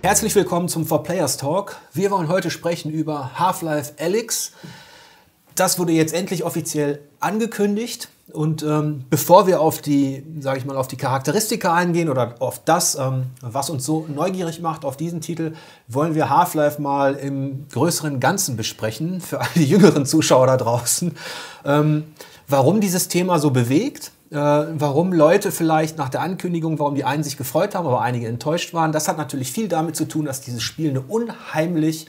Herzlich willkommen zum 4Players Talk. Wir wollen heute sprechen über Half-Life Alyx. Das wurde jetzt endlich offiziell angekündigt. Und ähm, bevor wir auf die, sage ich mal, auf die Charakteristika eingehen oder auf das, ähm, was uns so neugierig macht auf diesen Titel, wollen wir Half-Life mal im größeren Ganzen besprechen für all die jüngeren Zuschauer da draußen. Ähm, warum dieses Thema so bewegt, warum Leute vielleicht nach der Ankündigung, warum die einen sich gefreut haben, aber einige enttäuscht waren. Das hat natürlich viel damit zu tun, dass dieses Spiel eine unheimlich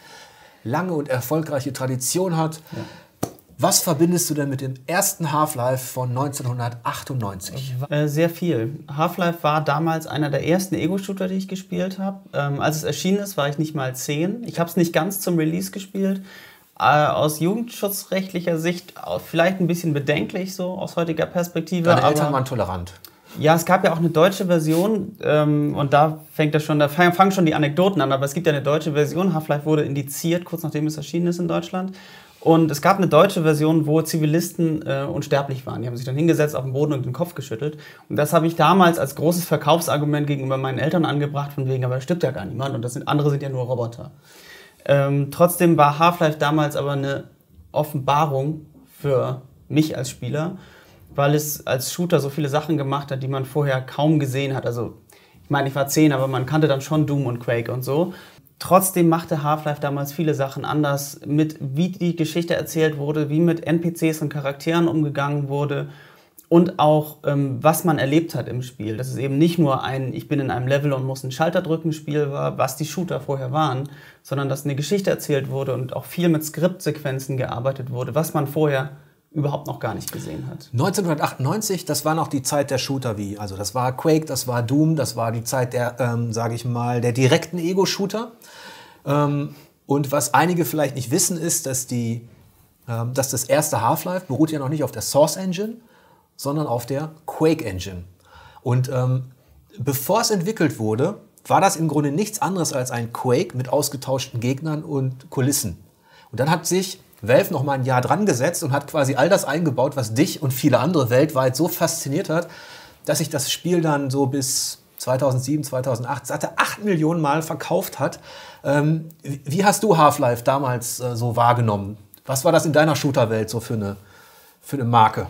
lange und erfolgreiche Tradition hat. Ja. Was verbindest du denn mit dem ersten Half-Life von 1998? Äh, sehr viel. Half-Life war damals einer der ersten Ego-Shooter, die ich gespielt habe. Ähm, als es erschienen ist, war ich nicht mal zehn. Ich habe es nicht ganz zum Release gespielt. Äh, aus jugendschutzrechtlicher Sicht vielleicht ein bisschen bedenklich, so aus heutiger Perspektive. Deine Eltern waren tolerant. Ja, es gab ja auch eine deutsche Version ähm, und da fängt das schon, da fangen schon die Anekdoten an, aber es gibt ja eine deutsche Version. Half-Life wurde indiziert, kurz nachdem es erschienen ist in Deutschland. Und es gab eine deutsche Version, wo Zivilisten äh, unsterblich waren. Die haben sich dann hingesetzt auf den Boden und den Kopf geschüttelt. Und das habe ich damals als großes Verkaufsargument gegenüber meinen Eltern angebracht, von wegen, aber da stirbt ja gar niemand und das sind, andere sind ja nur Roboter. Ähm, trotzdem war Half-Life damals aber eine Offenbarung für mich als Spieler, weil es als Shooter so viele Sachen gemacht hat, die man vorher kaum gesehen hat. Also ich meine, ich war zehn, aber man kannte dann schon Doom und Quake und so. Trotzdem machte Half-Life damals viele Sachen anders, mit wie die Geschichte erzählt wurde, wie mit NPCs und Charakteren umgegangen wurde und auch ähm, was man erlebt hat im Spiel. Dass es eben nicht nur ein Ich bin in einem Level und muss einen Schalter drücken Spiel war, was die Shooter vorher waren, sondern dass eine Geschichte erzählt wurde und auch viel mit Skriptsequenzen gearbeitet wurde, was man vorher überhaupt noch gar nicht gesehen hat. 1998, das war noch die Zeit der Shooter wie, also das war Quake, das war Doom, das war die Zeit der, ähm, sage ich mal, der direkten Ego-Shooter. Ähm, und was einige vielleicht nicht wissen, ist, dass, die, ähm, dass das erste Half-Life beruht ja noch nicht auf der Source Engine, sondern auf der Quake Engine. Und ähm, bevor es entwickelt wurde, war das im Grunde nichts anderes als ein Quake mit ausgetauschten Gegnern und Kulissen. Und dann hat sich Valve noch mal ein Jahr dran gesetzt und hat quasi all das eingebaut, was dich und viele andere weltweit so fasziniert hat, dass sich das Spiel dann so bis 2007, 2008, satte 8 Millionen Mal verkauft hat. Ähm, wie hast du Half-Life damals äh, so wahrgenommen? Was war das in deiner Shooter-Welt so für eine, für eine Marke?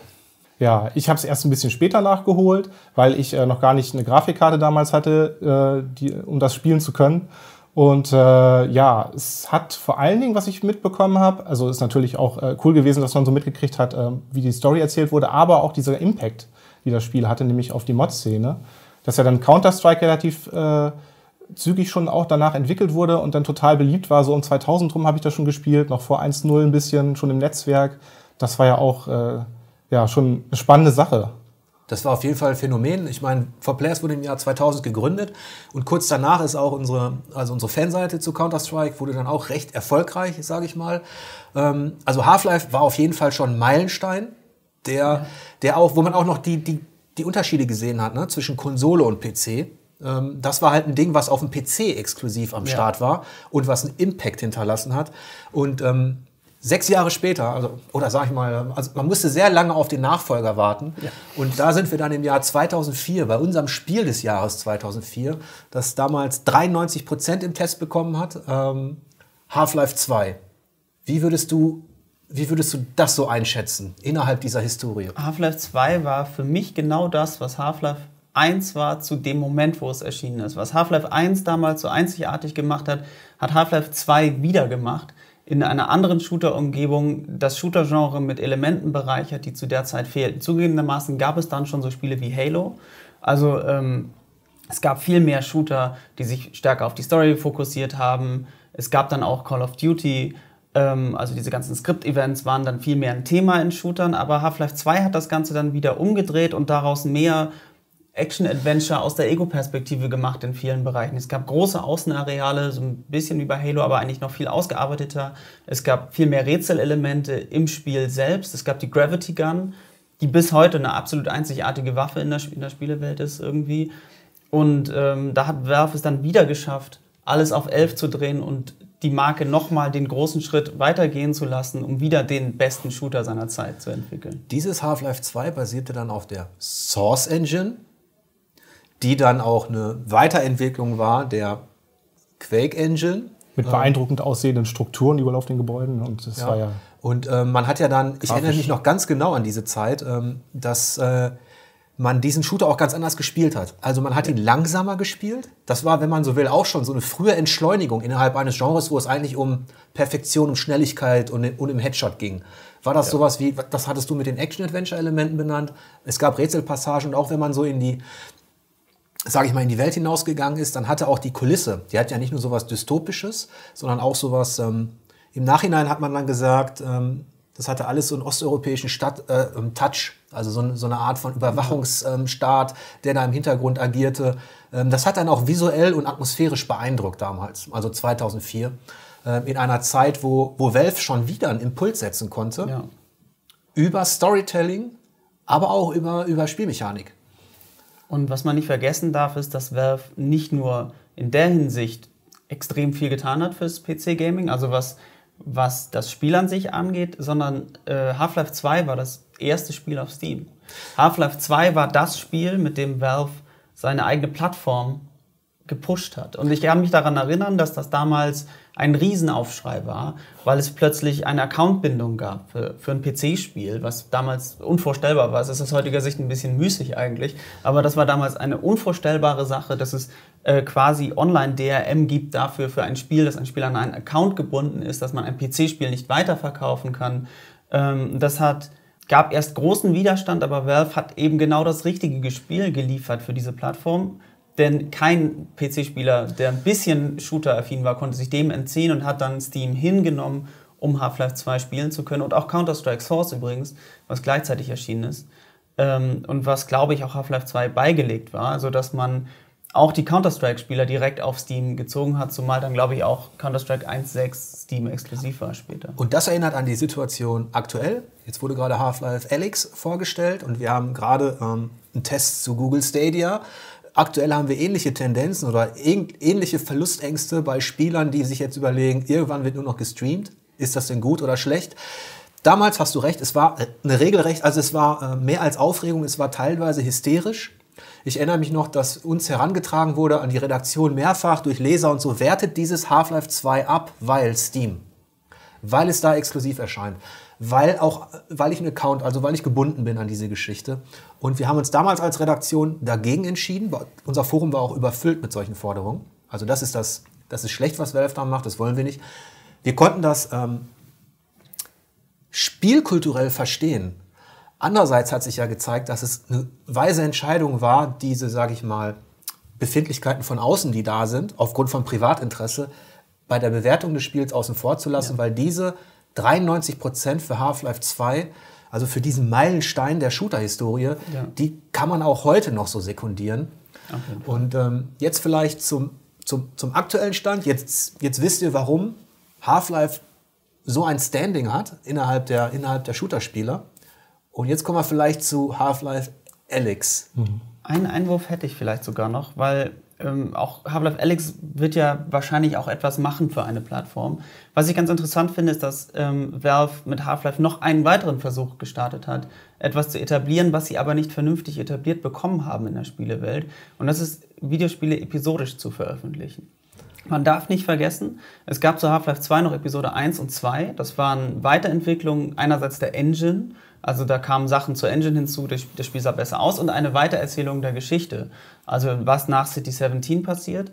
Ja, ich habe es erst ein bisschen später nachgeholt, weil ich äh, noch gar nicht eine Grafikkarte damals hatte, äh, die, um das spielen zu können. Und äh, ja, es hat vor allen Dingen, was ich mitbekommen habe, also ist natürlich auch äh, cool gewesen, dass man so mitgekriegt hat, äh, wie die Story erzählt wurde, aber auch dieser Impact, die das Spiel hatte, nämlich auf die Mod-Szene. Dass ja dann Counter-Strike relativ äh, zügig schon auch danach entwickelt wurde und dann total beliebt war. So um 2000 rum habe ich das schon gespielt, noch vor 1.0 ein bisschen, schon im Netzwerk. Das war ja auch äh, ja, schon eine spannende Sache. Das war auf jeden Fall ein Phänomen. Ich meine, For Players wurde im Jahr 2000 gegründet und kurz danach ist auch unsere, also unsere Fanseite zu Counter-Strike wurde dann auch recht erfolgreich, sage ich mal. Ähm, also Half-Life war auf jeden Fall schon ein Meilenstein, der, ja. der auch, wo man auch noch die, die, die Unterschiede gesehen hat ne, zwischen Konsole und PC. Ähm, das war halt ein Ding, was auf dem PC exklusiv am ja. Start war und was einen Impact hinterlassen hat. Und ähm, Sechs Jahre später, also, oder sag ich mal, also man musste sehr lange auf den Nachfolger warten. Ja. Und da sind wir dann im Jahr 2004, bei unserem Spiel des Jahres 2004, das damals 93 Prozent im Test bekommen hat, ähm, Half-Life 2. Wie würdest du wie würdest du das so einschätzen innerhalb dieser Historie? Half-Life 2 war für mich genau das, was Half-Life 1 war zu dem Moment, wo es erschienen ist. Was Half-Life 1 damals so einzigartig gemacht hat, hat Half-Life 2 wieder gemacht in einer anderen Shooter-Umgebung das Shooter-Genre mit Elementen bereichert, die zu der Zeit fehlten. Zugegebenermaßen gab es dann schon so Spiele wie Halo. Also ähm, es gab viel mehr Shooter, die sich stärker auf die Story fokussiert haben. Es gab dann auch Call of Duty. Ähm, also diese ganzen Script-Events waren dann viel mehr ein Thema in Shootern. Aber Half-Life 2 hat das Ganze dann wieder umgedreht und daraus mehr Action-Adventure aus der Ego-Perspektive gemacht in vielen Bereichen. Es gab große Außenareale, so ein bisschen wie bei Halo, aber eigentlich noch viel ausgearbeiteter. Es gab viel mehr Rätselelemente im Spiel selbst. Es gab die Gravity Gun, die bis heute eine absolut einzigartige Waffe in der, in der Spielewelt ist irgendwie. Und ähm, da hat Valve es dann wieder geschafft, alles auf 11 zu drehen und die Marke nochmal den großen Schritt weitergehen zu lassen, um wieder den besten Shooter seiner Zeit zu entwickeln. Dieses Half-Life 2 basierte dann auf der Source Engine, die dann auch eine Weiterentwicklung war der Quake Engine. Mit beeindruckend aussehenden Strukturen überall auf den Gebäuden. Und das war ja. Und äh, man hat ja dann, ich erinnere mich noch ganz genau an diese Zeit, ähm, dass äh, man diesen Shooter auch ganz anders gespielt hat. Also man hat ihn langsamer gespielt. Das war, wenn man so will, auch schon so eine frühe Entschleunigung innerhalb eines Genres, wo es eigentlich um Perfektion, um Schnelligkeit und, und im Headshot ging. War das sowas wie, das hattest du mit den Action-Adventure-Elementen benannt? Es gab Rätselpassagen und auch wenn man so in die sage ich mal, in die Welt hinausgegangen ist, dann hatte auch die Kulisse, die hat ja nicht nur sowas Dystopisches, sondern auch sowas, ähm, im Nachhinein hat man dann gesagt, ähm, das hatte alles so einen osteuropäischen Stadt, äh, ähm, Touch, also so, so eine Art von Überwachungsstaat, der da im Hintergrund agierte. Ähm, das hat dann auch visuell und atmosphärisch beeindruckt damals, also 2004, ähm, in einer Zeit, wo, wo Valve schon wieder einen Impuls setzen konnte Ja. über Storytelling, aber auch über, über Spielmechanik. Und was man nicht vergessen darf, ist, dass Valve nicht nur in der Hinsicht extrem viel getan hat fürs PC-Gaming, also was, was das Spiel an sich angeht, sondern äh, Half-Life 2 war das erste Spiel auf Steam. Half-Life 2 war das Spiel, mit dem Valve seine eigene Plattform gepusht hat. Und ich kann mich daran erinnern, dass das damals ein Riesenaufschrei war, weil es plötzlich eine Accountbindung gab für, für ein PC-Spiel, was damals unvorstellbar war. Es ist aus heutiger Sicht ein bisschen müßig eigentlich, aber das war damals eine unvorstellbare Sache, dass es äh, quasi Online-DRM gibt dafür für ein Spiel, dass ein Spiel an einen Account gebunden ist, dass man ein PC-Spiel nicht weiterverkaufen kann. Ähm, das hat gab erst großen Widerstand, aber Valve hat eben genau das richtige Spiel geliefert für diese Plattform. Denn kein PC-Spieler, der ein bisschen Shooter-affin war, konnte sich dem entziehen und hat dann Steam hingenommen, um Half-Life 2 spielen zu können. Und auch Counter-Strike Source übrigens, was gleichzeitig erschienen ist. Ähm, und was, glaube ich, auch Half-Life 2 beigelegt war, sodass man auch die Counter-Strike-Spieler direkt auf Steam gezogen hat, zumal dann, glaube ich, auch Counter-Strike 1.6 Steam exklusiv war später. Und das erinnert an die Situation aktuell. Jetzt wurde gerade Half-Life Alyx vorgestellt und wir haben gerade ähm, einen Test zu Google Stadia. Aktuell haben wir ähnliche Tendenzen oder ähn- ähnliche Verlustängste bei Spielern, die sich jetzt überlegen, irgendwann wird nur noch gestreamt. Ist das denn gut oder schlecht? Damals hast du recht, es war äh, eine regelrecht, also es war äh, mehr als Aufregung, es war teilweise hysterisch. Ich erinnere mich noch, dass uns herangetragen wurde an die Redaktion mehrfach durch Leser und so, wertet dieses Half-Life 2 ab, weil Steam weil es da exklusiv erscheint, weil auch, weil ich einen Account, also weil ich gebunden bin an diese Geschichte. Und wir haben uns damals als Redaktion dagegen entschieden. Unser Forum war auch überfüllt mit solchen Forderungen. Also das ist das, das ist schlecht, was Valve da macht. Das wollen wir nicht. Wir konnten das ähm, spielkulturell verstehen. Andererseits hat sich ja gezeigt, dass es eine weise Entscheidung war, diese, sage ich mal, Befindlichkeiten von außen, die da sind, aufgrund von Privatinteresse, bei der Bewertung des Spiels außen vor zu lassen, weil diese 93 Prozent für Half-Life 2, also für diesen Meilenstein der Shooter-Historie, die kann man auch heute noch so sekundieren. Und ähm, jetzt vielleicht zum, zum, zum aktuellen Stand. Jetzt, jetzt wisst ihr, warum Half-Life so ein Standing hat innerhalb der, innerhalb der Shooter-Spieler. Und jetzt kommen wir vielleicht zu Half-Life Alyx. Einen Einwurf hätte ich vielleicht sogar noch, weil ähm, auch Half-Life Alyx wird ja wahrscheinlich auch etwas machen für eine Plattform. Was ich ganz interessant finde, ist, dass ähm, Valve mit Half-Life noch einen weiteren Versuch gestartet hat, etwas zu etablieren, was sie aber nicht vernünftig etabliert bekommen haben in der Spielewelt. Und das ist, Videospiele episodisch zu veröffentlichen. Man darf nicht vergessen, es gab zu Half-Life 2 noch Episode 1 und 2. Das waren Weiterentwicklungen einerseits der Engine, also da kamen Sachen zur Engine hinzu, das Spiel sah besser aus und eine Weitererzählung der Geschichte. Also was nach City 17 passiert.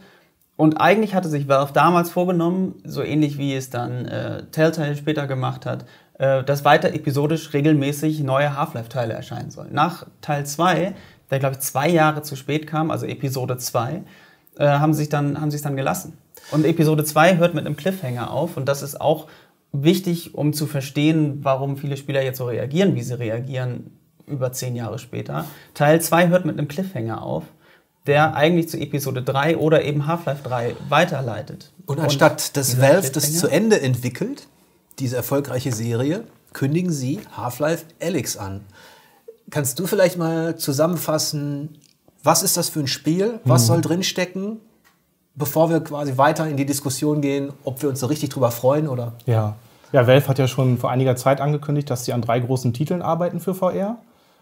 Und eigentlich hatte sich Valve damals vorgenommen, so ähnlich wie es dann äh, Telltale später gemacht hat, äh, dass weiter episodisch regelmäßig neue Half-Life-Teile erscheinen sollen. Nach Teil 2, der glaube ich zwei Jahre zu spät kam, also Episode 2, äh, haben sie sich dann, haben es dann gelassen. Und Episode 2 hört mit einem Cliffhanger auf und das ist auch wichtig, um zu verstehen, warum viele Spieler jetzt so reagieren, wie sie reagieren über zehn Jahre später. Teil 2 hört mit einem Cliffhanger auf, der eigentlich zu Episode 3 oder eben Half-Life 3 weiterleitet. Und anstatt dass Valve das zu Ende entwickelt, diese erfolgreiche Serie, kündigen sie Half-Life Alyx an. Kannst du vielleicht mal zusammenfassen, was ist das für ein Spiel? Was soll drinstecken? Bevor wir quasi weiter in die Diskussion gehen, ob wir uns so richtig drüber freuen oder. Ja. Ja, Valve hat ja schon vor einiger Zeit angekündigt, dass sie an drei großen Titeln arbeiten für VR.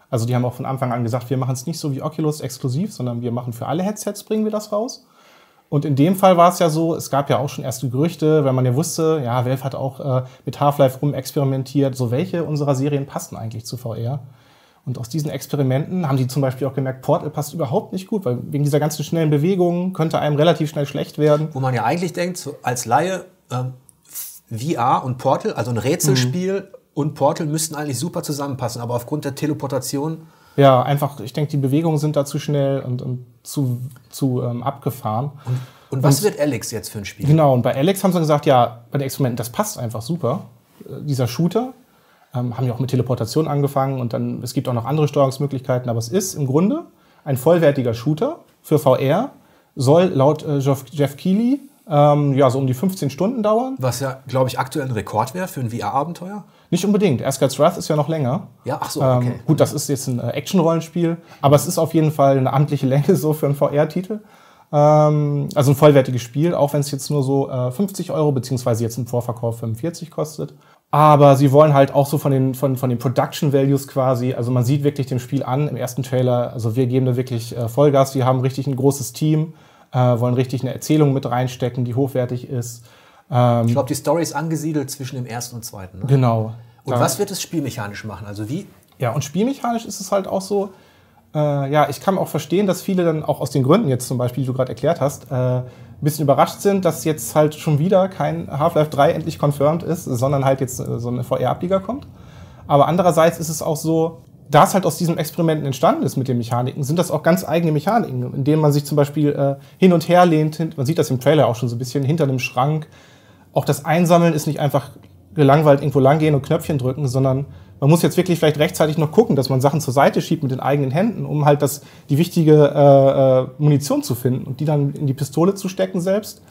Also die haben auch von Anfang an gesagt, wir machen es nicht so wie Oculus exklusiv, sondern wir machen für alle Headsets, bringen wir das raus. Und in dem Fall war es ja so, es gab ja auch schon erste Gerüchte, weil man ja wusste, ja, Valve hat auch äh, mit Half-Life rumexperimentiert, so welche unserer Serien passen eigentlich zu VR. Und aus diesen Experimenten haben die zum Beispiel auch gemerkt, Portal passt überhaupt nicht gut, weil wegen dieser ganzen schnellen Bewegungen könnte einem relativ schnell schlecht werden. Wo man ja eigentlich denkt, so als Laie, ähm, VR und Portal, also ein Rätselspiel Mhm. und Portal müssten eigentlich super zusammenpassen, aber aufgrund der Teleportation, Ja, einfach, ich denke, die Bewegungen sind da zu schnell und, und zu, zu ähm, abgefahren. und was wird Alex jetzt für ein Spiel? Genau, und bei Alex haben sie gesagt, ja, bei den Experimenten, das passt einfach super. Äh, Dieser Shooter, ähm, haben ja auch mit Teleportation angefangen und dann, es gibt auch noch andere Steuerungsmöglichkeiten, aber es ist im Grunde ein vollwertiger Shooter für VR, soll laut äh, Jeff, Jeff Keighley ähm, ja, so um die 15 Stunden dauern. Was ja, glaube ich, aktuell ein Rekord wäre für ein VR-Abenteuer. Nicht unbedingt, Asgard's Wrath ist ja noch länger. Ja, ach so, okay. Ähm, gut, das ist jetzt ein äh, Action-Rollenspiel, aber es ist auf jeden Fall eine amtliche Länge so für einen VR-Titel. Ähm, also ein vollwertiges Spiel, auch wenn es jetzt nur so äh, 50 Euro, beziehungsweise jetzt im Vorverkauf 45 kostet. Aber sie wollen halt auch so von den, von, von den Production Values quasi, also man sieht wirklich dem Spiel an im ersten Trailer, also wir geben da wirklich äh, Vollgas, wir haben richtig ein großes Team, äh, wollen richtig eine Erzählung mit reinstecken, die hochwertig ist. Ich glaube, die Story ist angesiedelt zwischen dem ersten und zweiten. Ne? Genau. Und Da- was wird es spielmechanisch machen? Also wie? Ja, und spielmechanisch ist es halt auch so, äh, ja, ich kann auch verstehen, dass viele dann auch aus den Gründen jetzt zum Beispiel, die du gerade erklärt hast, äh, ein bisschen überrascht sind, dass jetzt halt schon wieder kein Half-Life 3 endlich confirmed ist, sondern halt jetzt äh, so eine VR-Ableger kommt. Aber andererseits ist es auch so, da es halt aus diesen Experimenten entstanden ist mit den Mechaniken, sind das auch ganz eigene Mechaniken, indem man sich zum Beispiel äh, hin und her lehnt. Man sieht das im Trailer auch schon so ein bisschen hinter einem Schrank. Auch das Einsammeln ist nicht einfach gelangweilt irgendwo langgehen und Knöpfchen drücken, sondern man muss jetzt wirklich vielleicht rechtzeitig noch gucken, dass man Sachen zur Seite schiebt mit den eigenen Händen, um halt das, die wichtige äh, äh, Munition zu finden und die dann in die Pistole zu stecken selbst,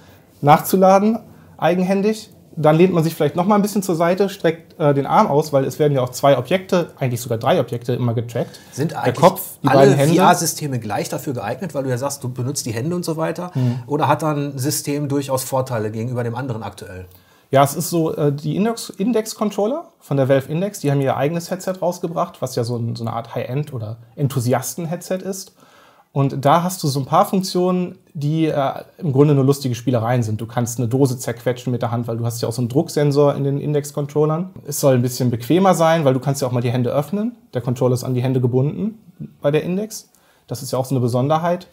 nachzuladen, eigenhändig. Dann lehnt man sich vielleicht noch mal ein bisschen zur Seite, streckt äh, den Arm aus, weil es werden ja auch zwei Objekte, eigentlich sogar drei Objekte immer getrackt. Sind Der eigentlich Kopf, die alle beiden Hände. VR-Systeme gleich dafür geeignet, weil du ja sagst, du benutzt die Hände und so weiter? Hm. Oder hat dann ein System durchaus Vorteile gegenüber dem anderen aktuell? Ja, es ist so, äh, die Index- Index-Controller von der Valve Index, die haben ihr eigenes Headset rausgebracht, was ja so, ein, so eine Art High-End- oder Enthusiasten-Headset ist. Und da hast du so ein paar Funktionen, die äh, im Grunde nur lustige Spielereien sind. Du kannst eine Dose zerquetschen mit der Hand, weil du hast ja auch so einen Drucksensor in den Index-Controllern. Es soll ein bisschen bequemer sein, weil du kannst ja auch mal die Hände öffnen. Der Controller ist an die Hände gebunden bei der Index. Das ist ja auch so eine Besonderheit.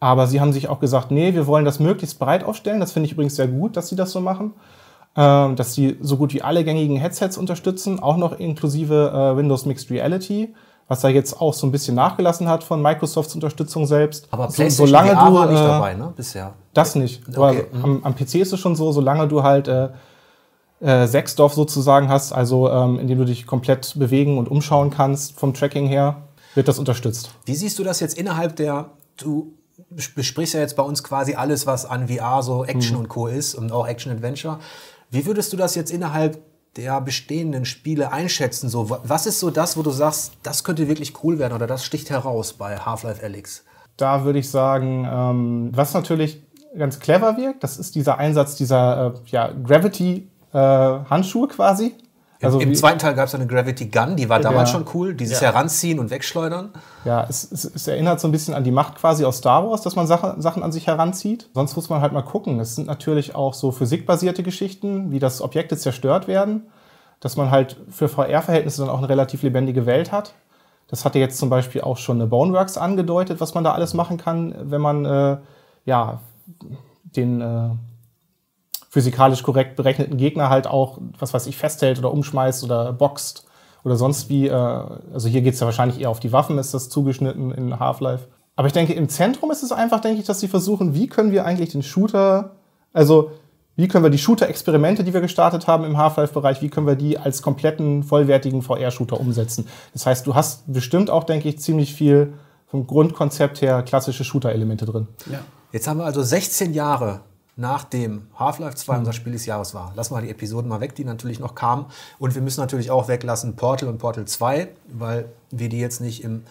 Aber sie haben sich auch gesagt, nee, wir wollen das möglichst breit aufstellen. Das finde ich übrigens sehr gut, dass sie das so machen ähm, dass sie so gut wie alle gängigen Headsets unterstützen, auch noch inklusive äh, Windows Mixed Reality, was da jetzt auch so ein bisschen nachgelassen hat von Microsofts Unterstützung selbst. Aber So- solange VR du, war nicht äh, dabei, ne? Bisher. Das nicht. Okay, Aber am, am PC ist es schon so, solange du halt äh, äh, Sechsdorf sozusagen hast, also ähm, indem du dich komplett bewegen und umschauen kannst vom Tracking her, wird das unterstützt. Wie siehst du das jetzt innerhalb der, du besprichst ja jetzt bei uns quasi alles, was an VR so Action Mhm. und Co. ist und auch Action-Adventure. Wie würdest du das jetzt innerhalb der bestehenden Spiele einschätzen? So, wa- was ist so das, wo du sagst, das könnte wirklich cool werden oder das sticht heraus bei Half-Life Alyx? Da würde ich sagen, ähm, was natürlich ganz clever wirkt, das ist dieser Einsatz dieser äh, ja, Gravity-Handschuhe quasi. Also Im zweiten Teil gab es eine Gravity Gun, die war damals Ja. schon cool. Dieses Ja. Heranziehen und Wegschleudern. Ja, es, es, es erinnert so ein bisschen an die Macht quasi aus Star Wars, dass man Sachen, Sachen an sich heranzieht. Sonst muss man halt mal gucken. Es sind natürlich auch so physikbasierte Geschichten, wie das Objekte zerstört werden, dass man halt für VR-Verhältnisse dann auch eine relativ lebendige Welt hat. Das hatte jetzt zum Beispiel auch schon eine Boneworks angedeutet, was man da alles machen kann, wenn man äh, ja, den äh, physikalisch korrekt berechneten Gegner halt auch, was weiß ich, festhält oder umschmeißt oder boxt oder sonst wie. Äh, also hier geht es ja wahrscheinlich eher auf die Waffen, ist das zugeschnitten in Half-Life. Aber ich denke, im Zentrum ist es einfach, denke ich, dass sie versuchen, wie können wir eigentlich den Shooter, also wie können wir die Shooter-Experimente, die wir gestartet haben im Half-Life-Bereich, wie können wir die als kompletten, vollwertigen VR-Shooter umsetzen? Das heißt, du hast bestimmt auch, denke ich, ziemlich viel vom Grundkonzept her klassische Shooter-Elemente drin. Ja. Jetzt haben wir also 16 Jahre nachdem Half-Life 2 unser Spiel des Jahres war. Lassen wir die Episoden mal weg, die natürlich noch kamen. Und wir müssen natürlich auch weglassen Portal und Portal 2, weil wir die jetzt nicht im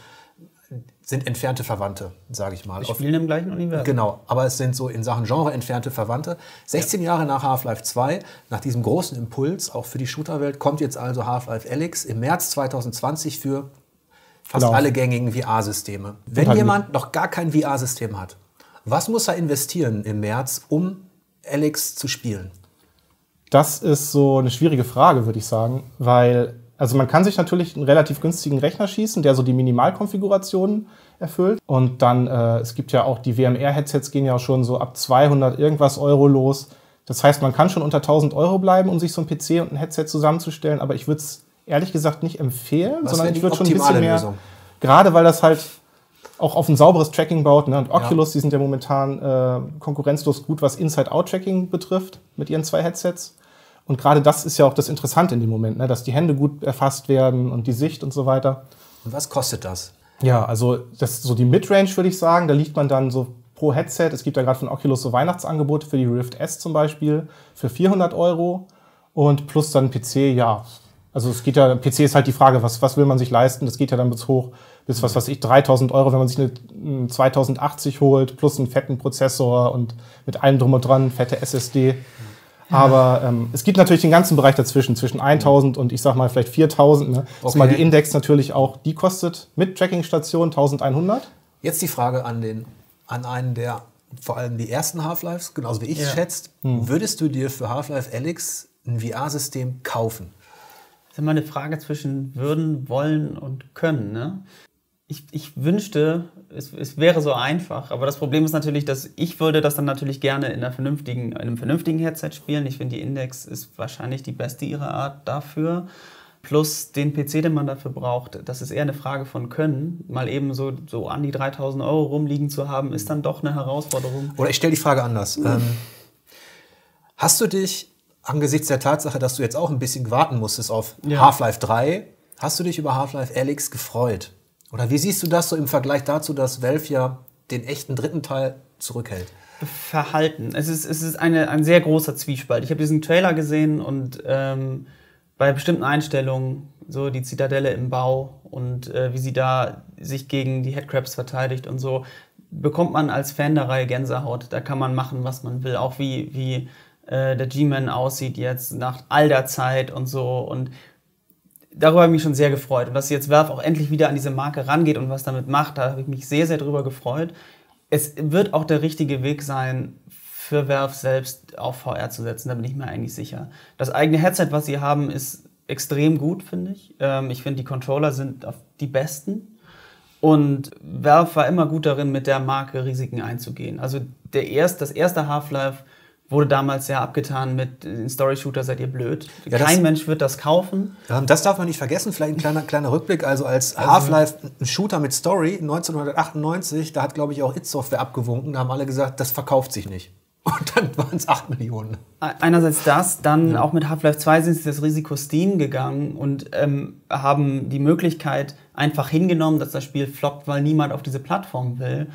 sind entfernte Verwandte, sage ich mal. Wir Auf- spielen im gleichen Universum. Genau, aber es sind so in Sachen Genre entfernte Verwandte. 16 Jahre nach Half-Life 2, nach diesem großen Impuls, auch für die Shooterwelt, kommt jetzt also Half-Life Alyx im März 2020 für fast Genau. alle gängigen VR-Systeme. Wenn jemand noch gar kein VR-System hat, Was muss er investieren im März, um Alex zu spielen? Das ist so eine schwierige Frage, würde ich sagen, weil also man kann sich natürlich einen relativ günstigen Rechner schießen, der so die Minimalkonfigurationen erfüllt. Und dann, äh, es gibt ja auch die WMR-Headsets gehen ja auch schon so ab 200 irgendwas Euro los. Das heißt, man kann schon unter 1000 Euro bleiben, um sich so ein PC und ein Headset zusammenzustellen. Aber ich würde es ehrlich gesagt nicht empfehlen, Was sondern ich würde schon ein bisschen mehr, Lösung? gerade weil das halt auch auf ein sauberes Tracking baut. Ne? Und Oculus, die sind ja momentan äh, konkurrenzlos gut, was Inside-Out-Tracking betrifft mit ihren zwei Headsets. Und gerade das ist ja auch das Interessante in dem Moment, ne? dass die Hände gut erfasst werden und die Sicht und so weiter. Und was kostet das? Ja, also das so die Midrange, würde ich sagen. Da liegt man dann so pro Headset. Es gibt ja gerade von Oculus so Weihnachtsangebote für die Rift S zum Beispiel für 400 Euro und plus dann PC, ja. Also es geht ja, PC ist halt die Frage, was, was will man sich leisten? Das geht ja dann bis hoch, bis was weiß ich, 3000 Euro, wenn man sich eine, eine 2080 holt, plus einen fetten Prozessor und mit allem drum und dran, fette SSD. Aber ähm, es gibt natürlich den ganzen Bereich dazwischen, zwischen 1000 und ich sag mal vielleicht 4000. Ne? Das ist mal Okay. die Index natürlich auch, die kostet mit Tracking-Station 1100. Jetzt die Frage an, den, an einen, der vor allem die ersten Half-Lives, genauso wie ich, Ja. schätzt. Würdest du dir für Half-Life Alyx ein VR-System kaufen? Das ist immer eine Frage zwischen würden, wollen und können. Ne? Ich, ich wünschte, es, es wäre so einfach, aber das Problem ist natürlich, dass ich würde das dann natürlich gerne in, einer vernünftigen, in einem vernünftigen Headset spielen. Ich finde, die Index ist wahrscheinlich die beste ihrer Art dafür. Plus den PC, den man dafür braucht, das ist eher eine Frage von Können. Mal eben so, so an die 3000 Euro rumliegen zu haben, ist dann doch eine Herausforderung. Oder ich stelle die Frage anders. Ähm, hast du dich angesichts der Tatsache, dass du jetzt auch ein bisschen warten musstest auf Ja. Half-Life 3, hast du dich über Half-Life Alyx gefreut? Oder wie siehst du das so im Vergleich dazu, dass Valve ja den echten dritten Teil zurückhält? Verhalten. Es ist, es ist eine, ein sehr großer Zwiespalt. Ich habe diesen Trailer gesehen und ähm, bei bestimmten Einstellungen, so die Zitadelle im Bau und äh, wie sie da sich gegen die Headcrabs verteidigt und so, bekommt man als Fan der Reihe Gänsehaut. Da kann man machen, was man will. Auch wie, wie äh, der G-Man aussieht jetzt nach all der Zeit und so. Und darüber habe ich mich schon sehr gefreut. Und dass jetzt Valve auch endlich wieder an diese Marke rangeht und was damit macht, da habe ich mich sehr, sehr drüber gefreut. Es wird auch der richtige Weg sein, für Valve selbst auf VR zu setzen, da bin ich mir eigentlich sicher. Das eigene Headset, was sie haben, ist extrem gut, finde ich. Ähm, ich finde, die Controller sind die besten. Und Valve war immer gut darin, mit der Marke Risiken einzugehen. Also der erst, das erste Half-Life wurde damals ja abgetan mit den Story-Shooter seid ihr blöd. Ja, Kein Mensch wird das kaufen. Ähm, das darf man nicht vergessen, vielleicht ein kleiner, kleiner Rückblick. Also als Half-Life ein Shooter mit Story 1998, da hat glaube ich auch It Software abgewunken, da haben alle gesagt, das verkauft sich nicht. Und dann waren es 8 Millionen. Einerseits das, dann auch mit Half-Life 2 sind sie das Risiko Steam gegangen und ähm, haben die Möglichkeit einfach hingenommen, dass das Spiel floppt, weil niemand auf diese Plattform will.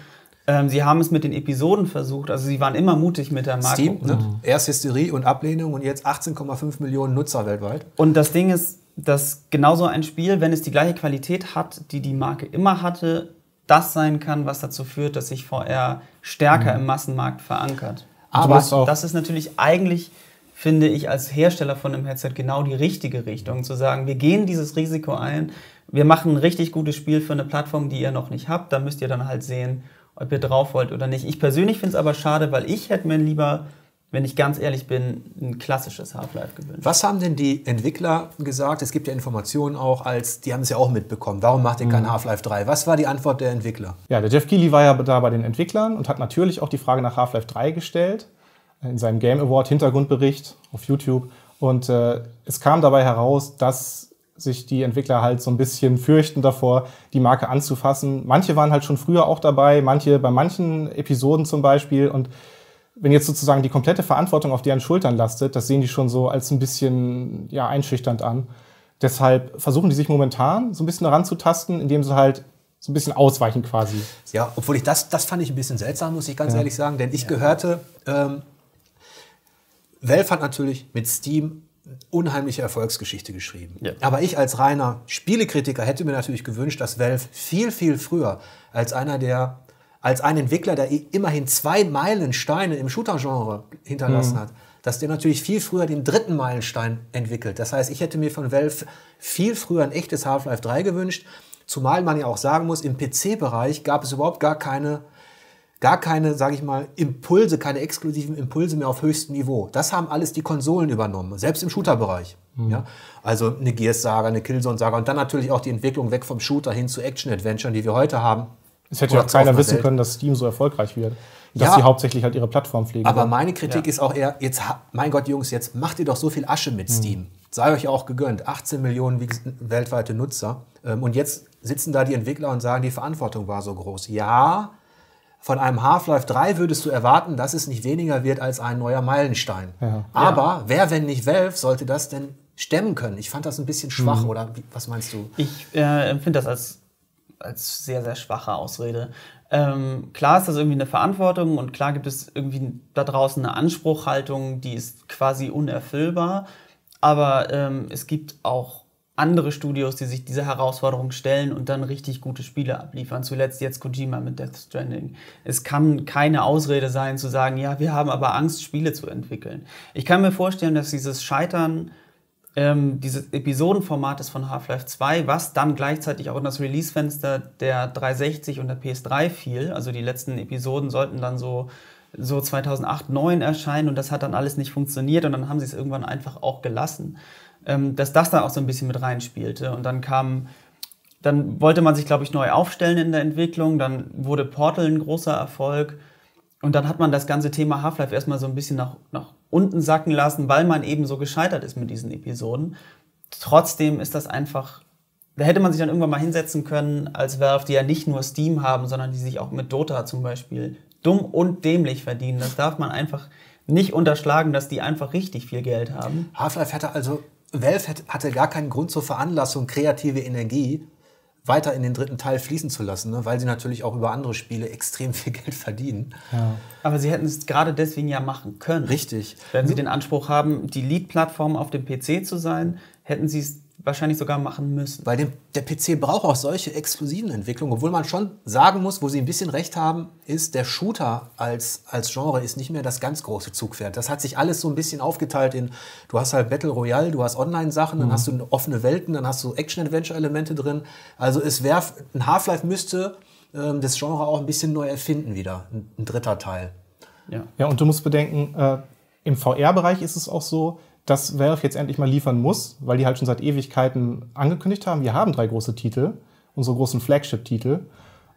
Ähm, sie haben es mit den Episoden versucht, also sie waren immer mutig mit der Marke. Steam, ne? erst Hysterie und Ablehnung und jetzt 18,5 Millionen Nutzer weltweit. Und das Ding ist, dass genauso ein Spiel, wenn es die gleiche Qualität hat, die die Marke immer hatte, das sein kann, was dazu führt, dass sich VR stärker im Massenmarkt verankert. Aber das ist natürlich eigentlich, finde ich, als Hersteller von einem Headset genau die richtige Richtung, zu sagen, wir gehen dieses Risiko ein, wir machen ein richtig gutes Spiel für eine Plattform, die ihr noch nicht habt, da müsst ihr dann halt sehen, ob ihr drauf wollt oder nicht. Ich persönlich finde es aber schade, weil ich hätte mir lieber, wenn ich ganz ehrlich bin, ein klassisches Half-Life gewünscht. Was haben denn die Entwickler gesagt? Es gibt ja Informationen auch, als die haben es ja auch mitbekommen. Warum macht ihr kein Half-Life 3? Was war die Antwort der Entwickler? Ja, der Jeff Keighley war ja da bei den Entwicklern und hat natürlich auch die Frage nach Half-Life 3 gestellt in seinem Game Award Hintergrundbericht auf YouTube. Und äh, es kam dabei heraus, dass sich die Entwickler halt so ein bisschen fürchten davor, die Marke anzufassen. Manche waren halt schon früher auch dabei, manche bei manchen Episoden zum Beispiel. Und wenn jetzt sozusagen die komplette Verantwortung auf deren Schultern lastet, das sehen die schon so als ein bisschen ja, einschüchternd an. Deshalb versuchen die sich momentan so ein bisschen heranzutasten, indem sie halt so ein bisschen ausweichen quasi. Ja, obwohl ich das, das fand ich ein bisschen seltsam, muss ich ganz ehrlich sagen, denn ich gehörte, ähm, Valve hat natürlich mit Steam unheimliche Erfolgsgeschichte geschrieben. Ja. Aber ich als reiner Spielekritiker hätte mir natürlich gewünscht, dass Valve viel, viel früher als einer der, als ein Entwickler, der immerhin zwei Meilensteine im Shooter-Genre hinterlassen hat, dass der natürlich viel früher den dritten Meilenstein entwickelt. Das heißt, ich hätte mir von Valve viel früher ein echtes Half-Life 3 gewünscht, zumal man ja auch sagen muss, im PC-Bereich gab es überhaupt gar keine gar keine, sage ich mal, Impulse, keine exklusiven Impulse mehr auf höchstem Niveau. Das haben alles die Konsolen übernommen, selbst im Shooter-Bereich. Mhm. Ja? Also eine Gears-Saga, eine Killzone-Saga und dann natürlich auch die Entwicklung weg vom Shooter hin zu Action-Adventure, die wir heute haben. Es hätte ja auch keiner wissen können, dass Steam so erfolgreich wird. Dass ja, sie hauptsächlich halt ihre Plattform pflegen. Aber meine Kritik ja. ist auch eher, jetzt, mein Gott, Jungs, jetzt macht ihr doch so viel Asche mit mhm. Steam. Sei euch auch gegönnt. 18 Millionen weltweite Nutzer. Ähm, und jetzt sitzen da die Entwickler und sagen, die Verantwortung war so groß. Ja, von einem Half-Life 3 würdest du erwarten, dass es nicht weniger wird als ein neuer Meilenstein. Ja. Aber ja. wer, wenn nicht Valve, sollte das denn stemmen können? Ich fand das ein bisschen schwach, mhm. oder was meinst du? Ich äh, empfinde das als, als sehr, sehr schwache Ausrede. Ähm, klar ist das irgendwie eine Verantwortung und klar gibt es irgendwie da draußen eine Anspruchhaltung, die ist quasi unerfüllbar. Aber ähm, es gibt auch andere Studios, die sich dieser Herausforderung stellen und dann richtig gute Spiele abliefern. Zuletzt jetzt Kojima mit Death Stranding. Es kann keine Ausrede sein zu sagen, ja, wir haben aber Angst, Spiele zu entwickeln. Ich kann mir vorstellen, dass dieses Scheitern ähm, dieses Episodenformates von Half-Life 2, was dann gleichzeitig auch in das Release-Fenster der 360 und der PS3 fiel, also die letzten Episoden sollten dann so so 2008, 2009 erscheinen und das hat dann alles nicht funktioniert und dann haben sie es irgendwann einfach auch gelassen dass das da auch so ein bisschen mit reinspielte. Und dann kam, dann wollte man sich, glaube ich, neu aufstellen in der Entwicklung. Dann wurde Portal ein großer Erfolg. Und dann hat man das ganze Thema Half-Life erstmal so ein bisschen nach, nach unten sacken lassen, weil man eben so gescheitert ist mit diesen Episoden. Trotzdem ist das einfach, da hätte man sich dann irgendwann mal hinsetzen können als Valve, die ja nicht nur Steam haben, sondern die sich auch mit Dota zum Beispiel dumm und dämlich verdienen. Das darf man einfach nicht unterschlagen, dass die einfach richtig viel Geld haben. Half-Life hätte also Valve hatte gar keinen Grund zur Veranlassung, kreative Energie weiter in den dritten Teil fließen zu lassen, ne? weil sie natürlich auch über andere Spiele extrem viel Geld verdienen. Ja. Aber sie hätten es gerade deswegen ja machen können. Richtig. Wenn sie den Anspruch haben, die Lead-Plattform auf dem PC zu sein, hätten sie es wahrscheinlich sogar machen müssen. Weil dem, der PC braucht auch solche exklusiven Entwicklungen, obwohl man schon sagen muss, wo sie ein bisschen recht haben, ist, der Shooter als, als Genre ist nicht mehr das ganz große Zugpferd. Das hat sich alles so ein bisschen aufgeteilt in, du hast halt Battle Royale, du hast Online-Sachen, dann mhm. hast du offene Welten, dann hast du Action-Adventure-Elemente drin. Also es wäre, ein Half-Life müsste ähm, das Genre auch ein bisschen neu erfinden wieder, ein, ein dritter Teil. Ja. ja, und du musst bedenken, äh, im VR-Bereich ist es auch so, dass Valve jetzt endlich mal liefern muss, weil die halt schon seit Ewigkeiten angekündigt haben, wir haben drei große Titel, unsere großen Flagship-Titel.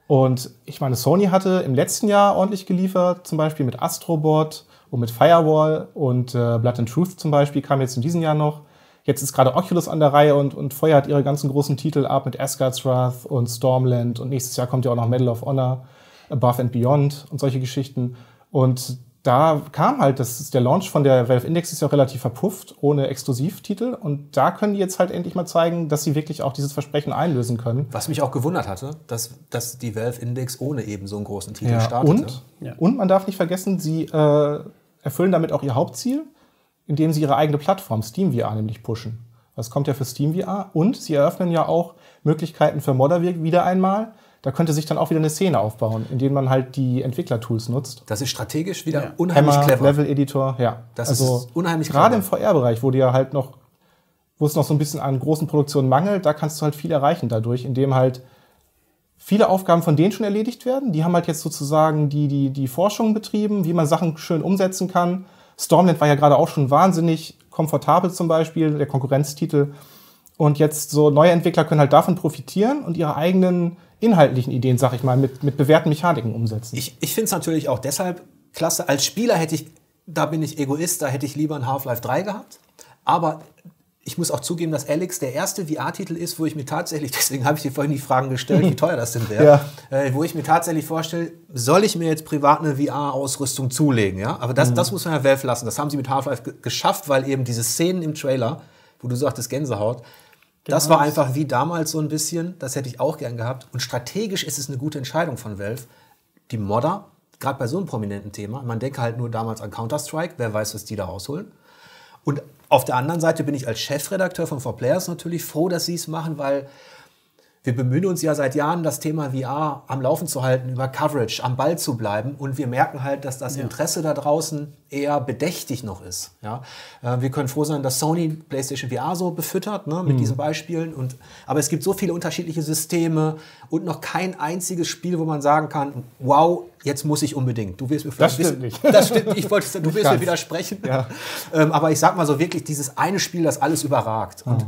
Und ich meine, Sony hatte im letzten Jahr ordentlich geliefert, zum Beispiel mit Astrobot und mit Firewall und äh, Blood and Truth zum Beispiel kam jetzt in diesem Jahr noch. Jetzt ist gerade Oculus an der Reihe und, und feuert ihre ganzen großen Titel ab mit Asgard's Wrath und Stormland und nächstes Jahr kommt ja auch noch Medal of Honor, Above and Beyond und solche Geschichten. Und da kam halt, das ist der Launch von der Valve Index ist ja auch relativ verpufft, ohne Exklusivtitel. Und da können die jetzt halt endlich mal zeigen, dass sie wirklich auch dieses Versprechen einlösen können. Was mich auch gewundert hatte, dass, dass die Valve Index ohne eben so einen großen Titel ja, startete. Und, ja. und man darf nicht vergessen, sie äh, erfüllen damit auch ihr Hauptziel, indem sie ihre eigene Plattform SteamVR nämlich pushen. Das kommt ja für SteamVR. Und sie eröffnen ja auch Möglichkeiten für Modder wieder einmal da könnte sich dann auch wieder eine Szene aufbauen, in der man halt die Entwicklertools nutzt. Das ist strategisch wieder ja. unheimlich Hammer, clever. Level Editor, ja. Das also ist unheimlich Gerade im VR-Bereich, wo dir halt noch, wo es noch so ein bisschen an großen Produktionen mangelt, da kannst du halt viel erreichen dadurch, indem halt viele Aufgaben von denen schon erledigt werden. Die haben halt jetzt sozusagen die, die, die Forschung betrieben, wie man Sachen schön umsetzen kann. Stormland war ja gerade auch schon wahnsinnig komfortabel zum Beispiel, der Konkurrenztitel. Und jetzt so neue Entwickler können halt davon profitieren und ihre eigenen inhaltlichen Ideen, sag ich mal, mit, mit bewährten Mechaniken umsetzen. Ich, ich finde es natürlich auch deshalb klasse. Als Spieler hätte ich, da bin ich Egoist, da hätte ich lieber ein Half-Life 3 gehabt. Aber ich muss auch zugeben, dass Alex der erste VR-Titel ist, wo ich mir tatsächlich, deswegen habe ich dir vorhin die Fragen gestellt, wie teuer das denn wäre, ja. äh, wo ich mir tatsächlich vorstelle, soll ich mir jetzt privat eine VR-Ausrüstung zulegen? Ja? Aber das, mhm. das muss man ja Valve lassen. Das haben sie mit Half-Life geschafft, weil eben diese Szenen im Trailer, wo du sagtest Gänsehaut, das war einfach wie damals so ein bisschen, das hätte ich auch gern gehabt. Und strategisch ist es eine gute Entscheidung von Valve. Die Modder, gerade bei so einem prominenten Thema, man denke halt nur damals an Counter-Strike, wer weiß, was die da rausholen. Und auf der anderen Seite bin ich als Chefredakteur von 4Players natürlich froh, dass sie es machen, weil wir bemühen uns ja seit Jahren, das Thema VR am Laufen zu halten, über Coverage, am Ball zu bleiben. Und wir merken halt, dass das Interesse da draußen eher bedächtig noch ist. Ja? Äh, wir können froh sein, dass Sony PlayStation VR so befüttert ne, mit diesen Beispielen. Und, aber es gibt so viele unterschiedliche Systeme und noch kein einziges Spiel, wo man sagen kann, wow, jetzt muss ich unbedingt. Du wirst mir Das stimmt wissen- nicht. Das stimmt, ich wollte, du wirst mir widersprechen. Ja. Ähm, aber ich sag mal so wirklich, dieses eine Spiel, das alles überragt. Und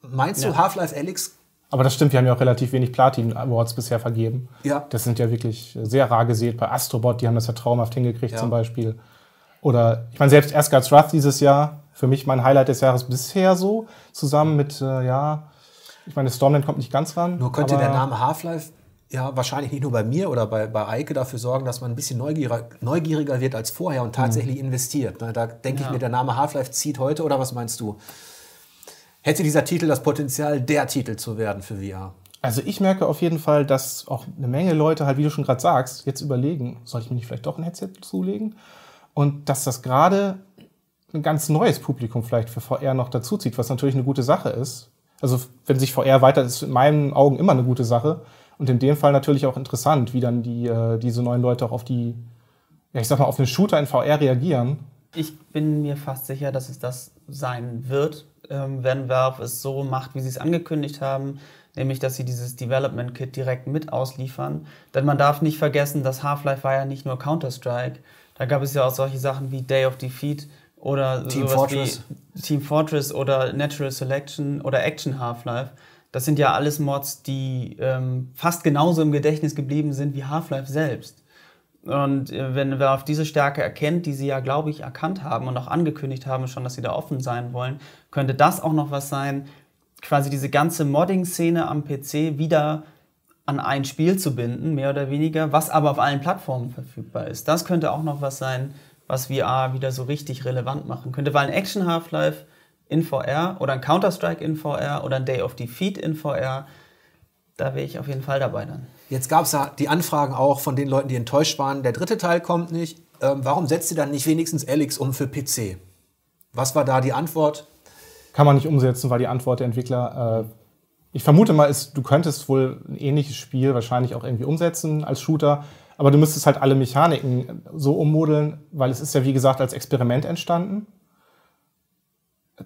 meinst du, Half-Life Alyx Aber das stimmt, wir haben ja auch relativ wenig Platin Awards bisher vergeben. Ja. Das sind ja wirklich sehr rar gesät. Bei Astrobot, die haben das ja traumhaft hingekriegt Ja. zum Beispiel. Oder ich meine, selbst Asgard's Wrath dieses Jahr, für mich mein Highlight des Jahres bisher so, zusammen mit, äh, ja, ich meine, Stormland kommt nicht ganz ran. Nur könnte der Name Half-Life ja wahrscheinlich nicht nur bei mir oder bei, bei Eike dafür sorgen, dass man ein bisschen neugieriger, neugieriger wird als vorher und tatsächlich investiert. Ne, Da denke ich Ja. mir, der Name Half-Life zieht heute, oder was meinst du? Hätte dieser Titel das Potenzial, der Titel zu werden für VR? Also ich merke auf jeden Fall, dass auch eine Menge Leute halt, wie du schon gerade sagst, jetzt überlegen, soll ich mir nicht vielleicht doch ein Headset zulegen? Und dass das gerade ein ganz neues Publikum vielleicht für VR noch dazuzieht, was natürlich eine gute Sache ist. Also wenn sich VR weiter, ist in meinen Augen immer eine gute Sache. Und in dem Fall natürlich auch interessant, wie dann die, äh, diese neuen Leute auch auf die, ja ich sag mal, auf einen Shooter in VR reagieren. Ich bin mir fast sicher, dass es das sein wird, wenn Valve es so macht, wie sie es angekündigt haben, nämlich dass sie dieses Development Kit direkt mit ausliefern. Denn man darf nicht vergessen, dass Half-Life war ja nicht nur Counter-Strike. Da gab es ja auch solche Sachen wie Day of Defeat oder Team Fortress. Team Fortress oder Natural Selection oder Action Half-Life. Das sind ja alles Mods, die ähm, fast genauso im Gedächtnis geblieben sind wie Half-Life selbst. Und äh, wenn Valve diese Stärke erkennt, die sie ja, glaube ich, erkannt haben und auch angekündigt haben schon, dass sie da offen sein wollen, könnte das auch noch was sein, quasi diese ganze Modding-Szene am PC wieder an ein Spiel zu binden, mehr oder weniger, was aber auf allen Plattformen verfügbar ist. Das könnte auch noch was sein, was VR wieder so richtig relevant machen könnte, weil ein Action Half-Life in VR oder ein Counter-Strike in VR oder ein Day of Defeat in VR, da wäre ich auf jeden Fall dabei dann. Jetzt gab es ja die Anfragen auch von den Leuten, die enttäuscht waren. Der dritte Teil kommt nicht. Ähm, warum setzt ihr dann nicht wenigstens Alex um für PC? Was war da die Antwort? Kann man nicht umsetzen, weil die Antwort der Entwickler, äh, ich vermute mal, ist, du könntest wohl ein ähnliches Spiel wahrscheinlich auch irgendwie umsetzen als Shooter, aber du müsstest halt alle Mechaniken so ummodeln, weil es ist ja wie gesagt als Experiment entstanden.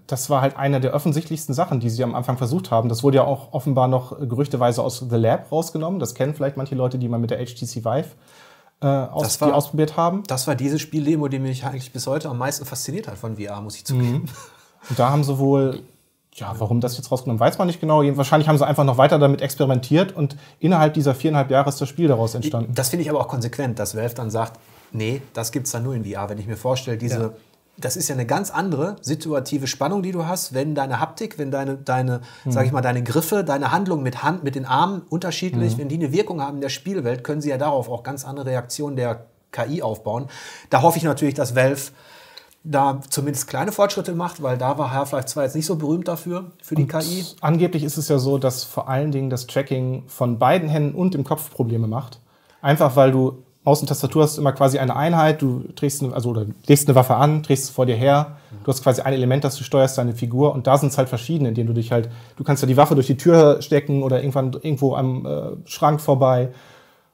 Das war halt eine der offensichtlichsten Sachen, die sie am Anfang versucht haben. Das wurde ja auch offenbar noch gerüchteweise aus The Lab rausgenommen. Das kennen vielleicht manche Leute, die mal mit der HTC Vive äh, aus, war- die ausprobiert haben. Das war diese Spieldemo, die mich eigentlich bis heute am meisten fasziniert hat von VR, muss ich zugeben. Und da haben sie wohl, ja, warum das jetzt rausgenommen, weiß man nicht genau. Wahrscheinlich haben sie einfach noch weiter damit experimentiert und innerhalb dieser viereinhalb Jahre ist das Spiel daraus entstanden. Das finde ich aber auch konsequent, dass Valve dann sagt, nee, das gibt es dann nur in VR. Wenn ich mir vorstelle, diese, Ja. Das ist ja eine ganz andere situative Spannung, die du hast, wenn deine Haptik, wenn deine, deine sag ich mal, deine Griffe, deine Handlung mit Hand, mit den Armen unterschiedlich, wenn die eine Wirkung haben in der Spielwelt, können sie ja darauf auch ganz andere Reaktionen der KI aufbauen. Da hoffe ich natürlich, dass Valve da zumindest kleine Fortschritte macht, weil da war Half-Life 2 jetzt nicht so berühmt dafür, für die KI. Angeblich ist es ja so, dass vor allen Dingen das Tracking von beiden Händen und dem Kopf Probleme macht. Einfach weil du Maus und Tastatur hast immer quasi eine Einheit, du drehst eine, also oder legst eine Waffe an, drehst es vor dir her, du hast quasi ein Element, das du steuerst, deine Figur und da sind es halt verschiedene, in denen du dich halt, du kannst ja die Waffe durch die Tür stecken oder irgendwann irgendwo am äh, Schrank vorbei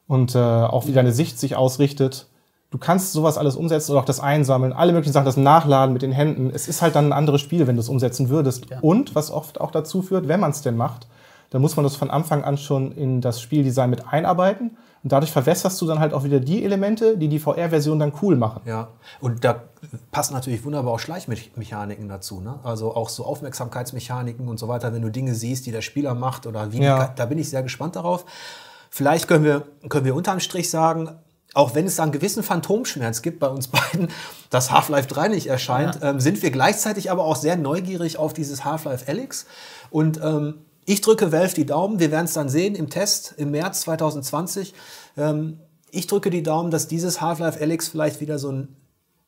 und äh, auch wie deine Sicht sich ausrichtet. Du kannst sowas alles umsetzen oder auch das Einsammeln, alle möglichen Sachen, das Nachladen mit den Händen. Es ist halt dann ein anderes Spiel, wenn du es umsetzen würdest. Ja. Und was oft auch dazu führt, wenn man es denn macht, dann muss man das von Anfang an schon in das Spieldesign mit einarbeiten. Und dadurch verwässerst du dann halt auch wieder die Elemente, die die VR-Version dann cool machen. Ja, und da passen natürlich wunderbar auch Schleichmechaniken dazu. Ne? Also auch so Aufmerksamkeitsmechaniken und so weiter, wenn du Dinge siehst, die der Spieler macht oder wie. Ja. Da bin ich sehr gespannt darauf. Vielleicht können wir, können wir unterm Strich sagen, auch wenn es da einen gewissen Phantomschmerz gibt bei uns beiden, dass Half-Life 3 nicht erscheint, ähm, sind wir gleichzeitig aber auch sehr neugierig auf dieses Half-Life Alyx. Und ähm, ich drücke Valve die Daumen. Wir werden es dann sehen im Test im März 2020. Ähm, ich drücke die Daumen, dass dieses Half-Life Alyx vielleicht wieder so ein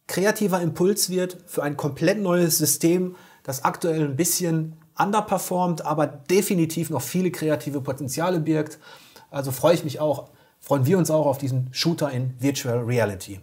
kreativer Impuls wird für ein komplett neues System, das aktuell ein bisschen underperformt, aber definitiv noch viele kreative Potenziale birgt. Also freue ich mich auch, freuen wir uns auch auf diesen Shooter in Virtual Reality.